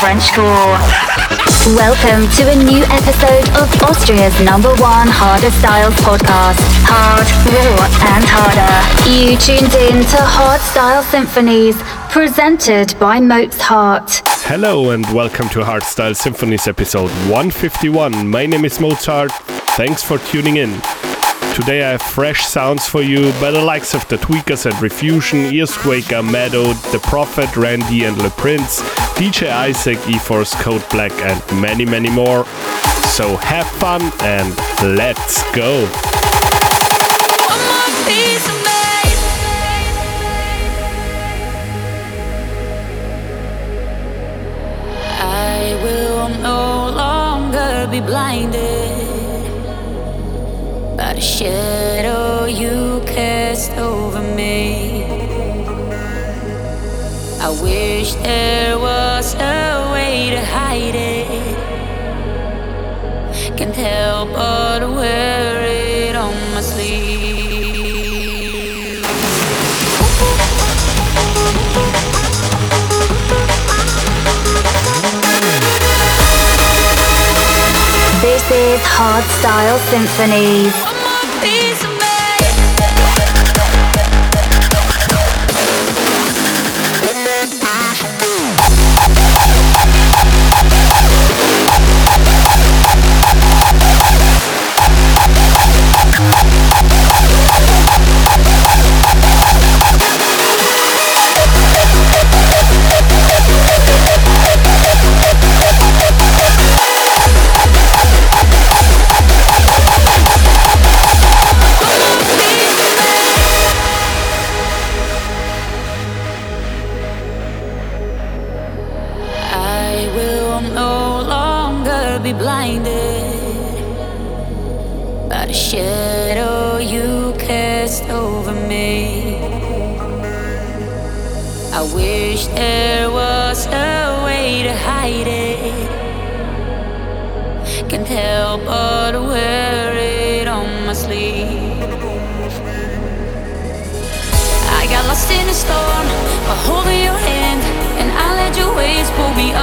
And Frenchcore. Welcome to a new episode of Austria's number one harder styles podcast. Hard, raw, and harder. You tuned in to Hard Style Symphonies, presented by Mozhart. Hello and welcome to Hardstyle Symphonies episode 151. My name is Mozhart. Thanks for tuning in. Today I have fresh sounds for you by the likes of Da Tweekaz and Refuzion, Earsquaker, Maddo, The Prophet, Ran-D and LePrince, DJ Isaac, E-Force, Code Black and many many more. So have fun and let's go! Blinded the shadow you cast over me. I wish there was a way to hide it. Can't help but wear it on my sleeve. This is Hard Style Symphonies. Over me. I wish there was a way to hide it. Can't help but wear it on my sleeve. I got lost in a storm but holding your hand, and I let your waves pull me.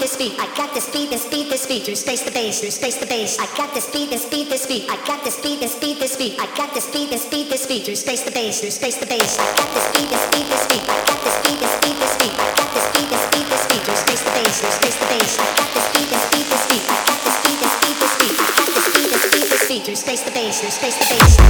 beat, this beat. I got this beat, this beat, this beat. Through space the bass, through space the bass. I got this beat, this beat, this beat. I got this beat, this beat, this beat. I got this beat, this beat, this beat. Through space the bass, through space the bass. I got this beat, this beat, this beat. I got this beat, this beat, this beat. I got this beat, this beat, this beat. Through space the bass, through space the bass. I got this beat, this beat, this beat. I got this beat, this beat, this beat. I got this beat, this beat, this beat. Through space the bass, through space the bass.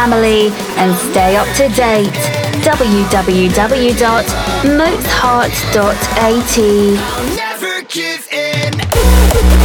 family and stay up to date. www.mozhart.at. Never give in.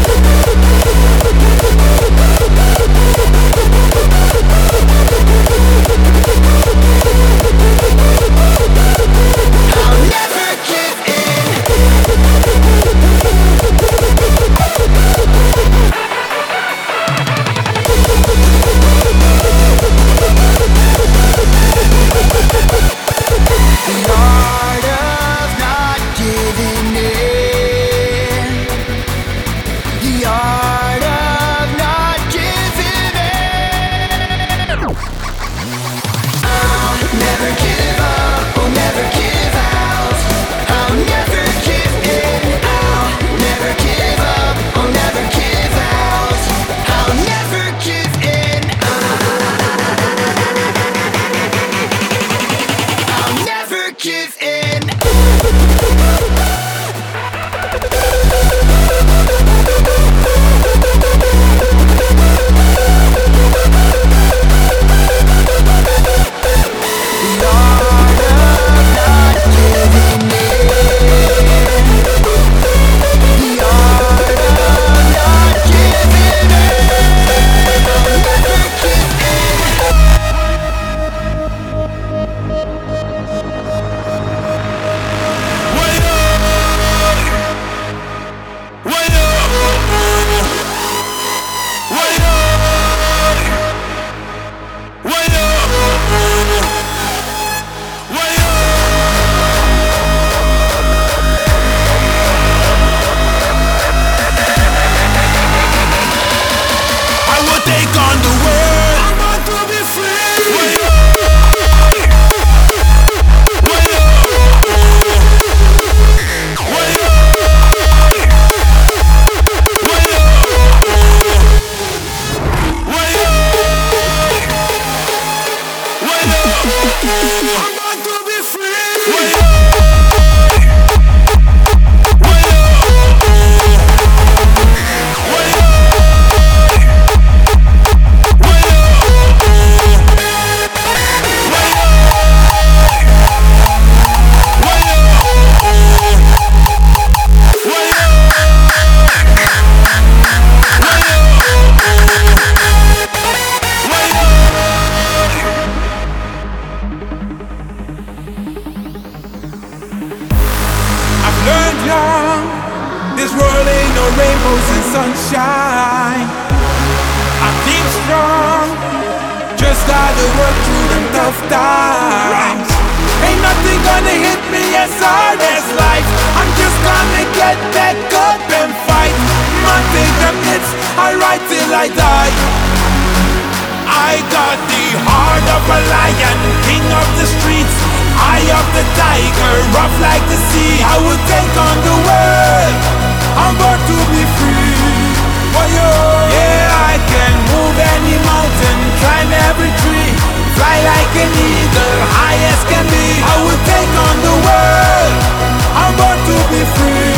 of a lion, king of the streets, eye of the tiger, rough like the sea. I would take on the world. I'm born to be free. Oh, Whoa, yeah, I can move any mountain, climb every tree, fly like an eagle, high as can be. I will take on the world. I'm born to be free.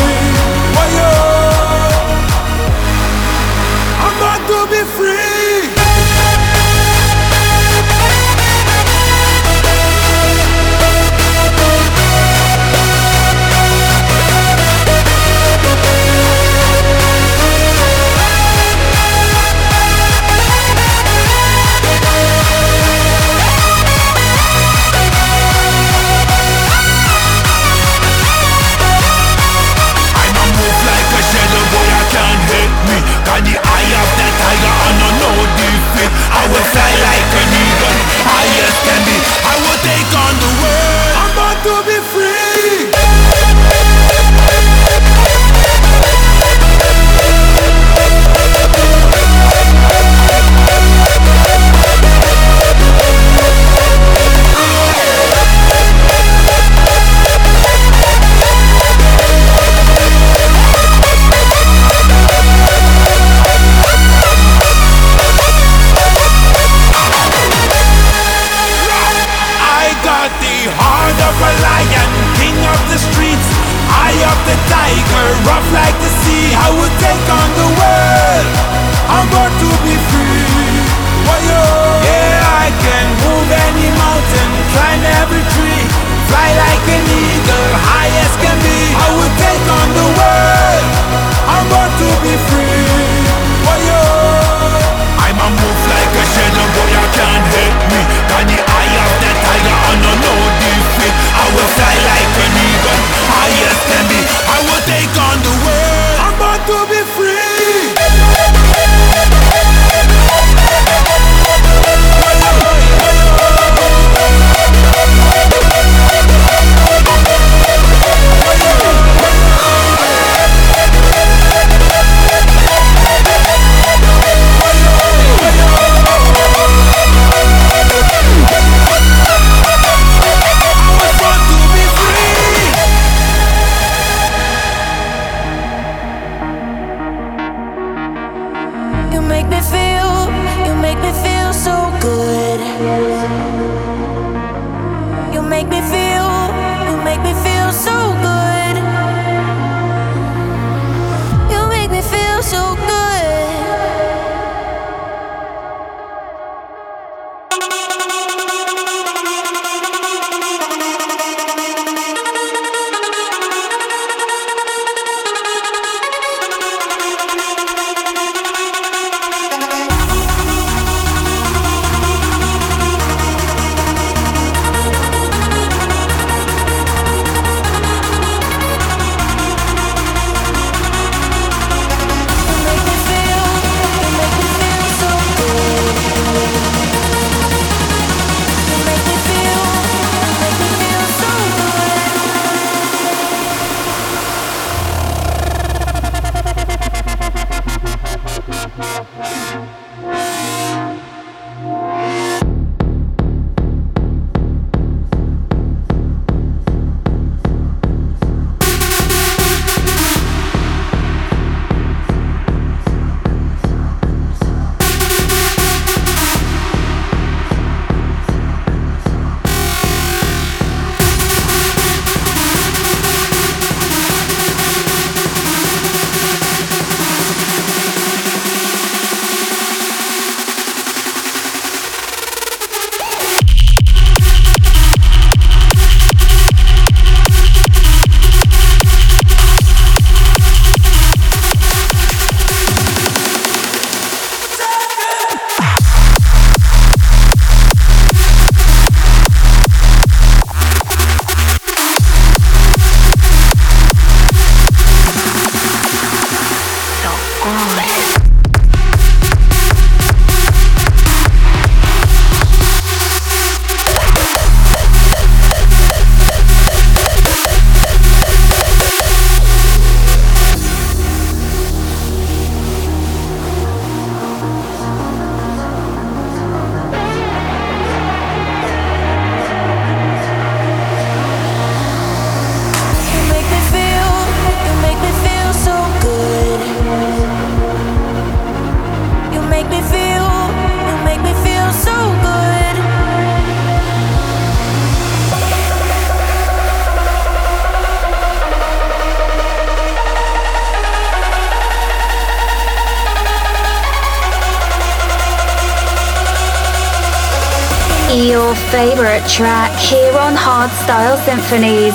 your favorite track here on Hardstyle Symphonies.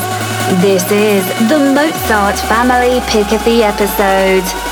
This is the Mozhart Family Pick of the Episode.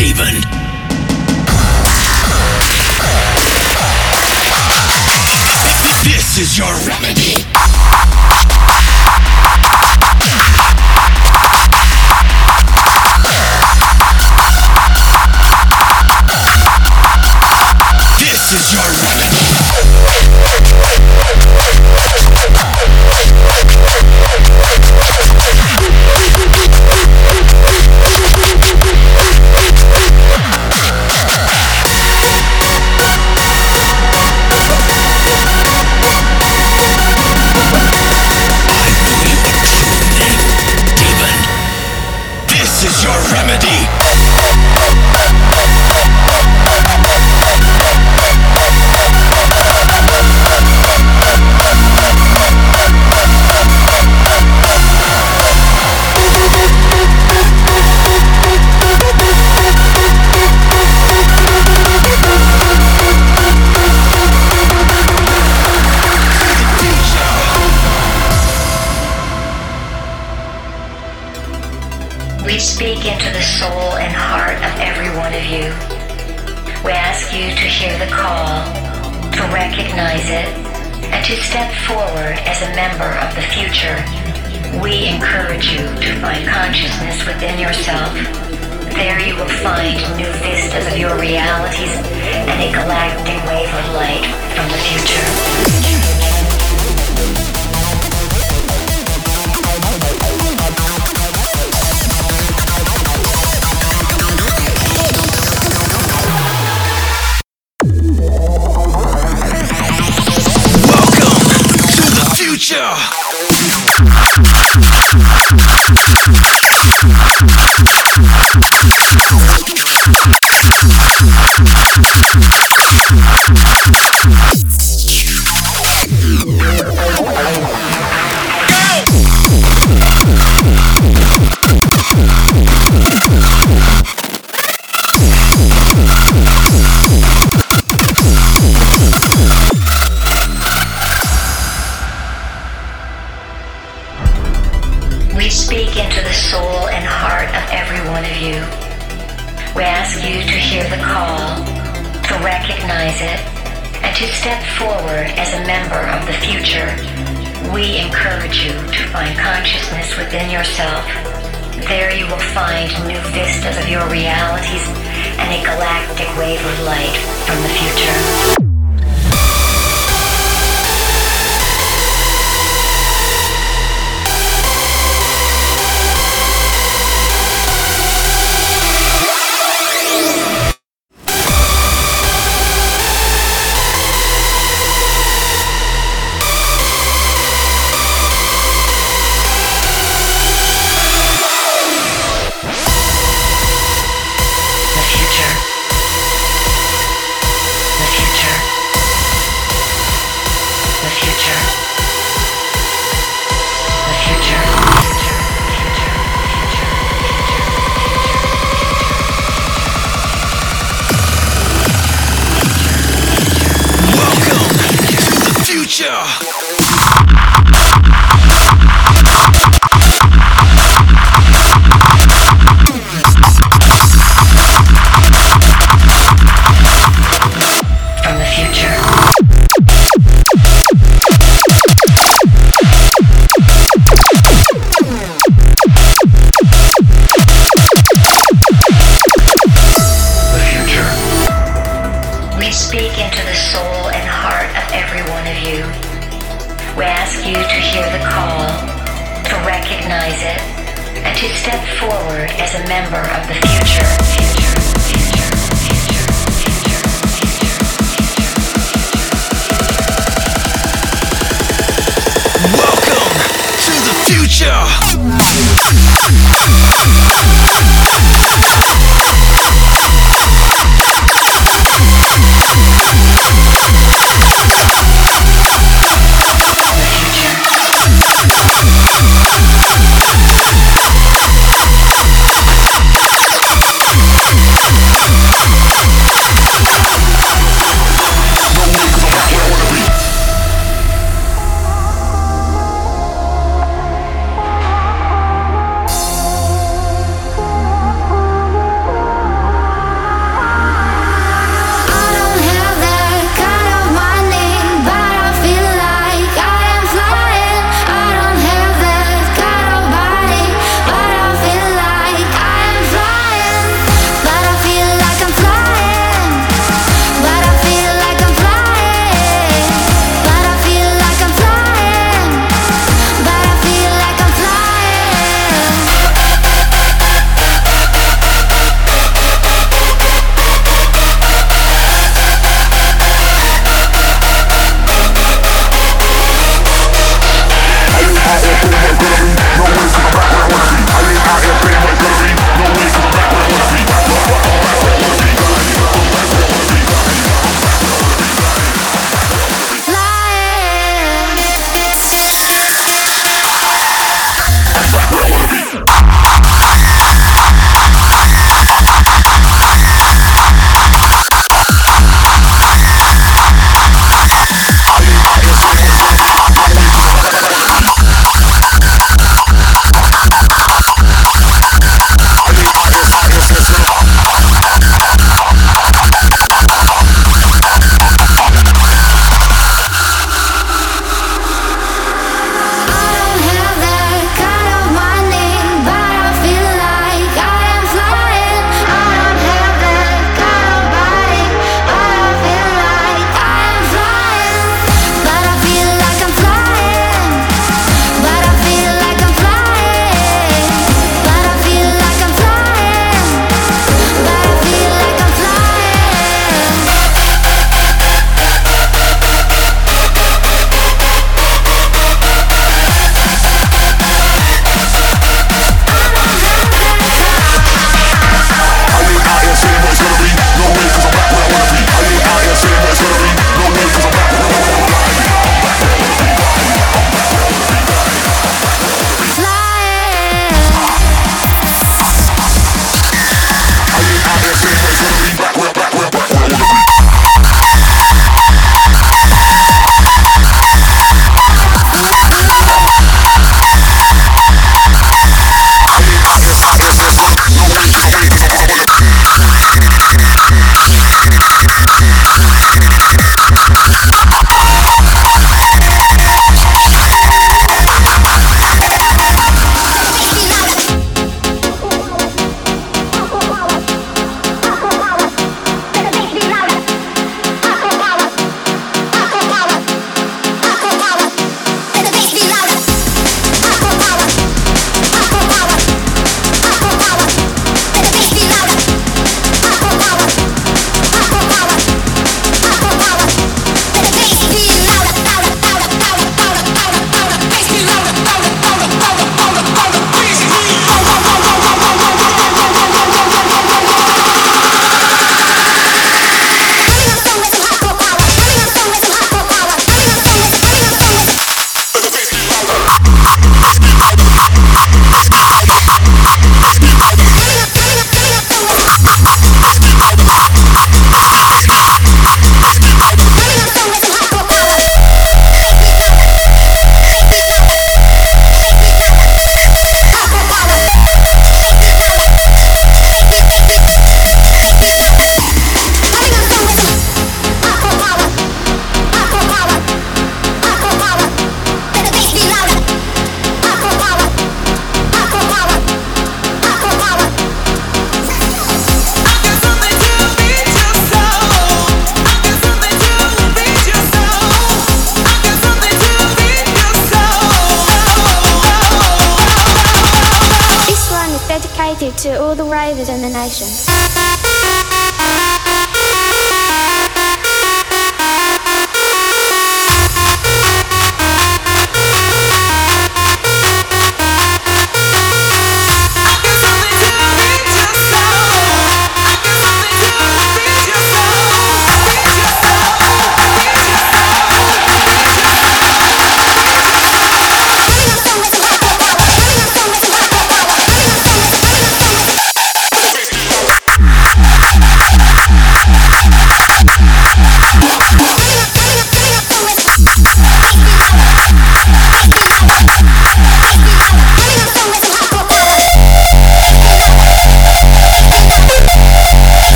demon. This is your remedy. This is your and to step forward as a member of the future. We encourage you to find consciousness within yourself. There you will find new vistas of your realities and a galactic wave of light from the future. We new vistas of your realities and a galactic wave of light from the future. You. We ask you to hear the call, to recognize it, and to step forward as a member of the future. Welcome to the future. ハハハハ。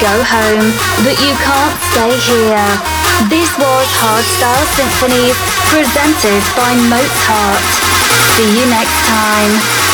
Go home, but you can't stay here. This was Hardstyle Symphonies presented by Mozhart. See you next time.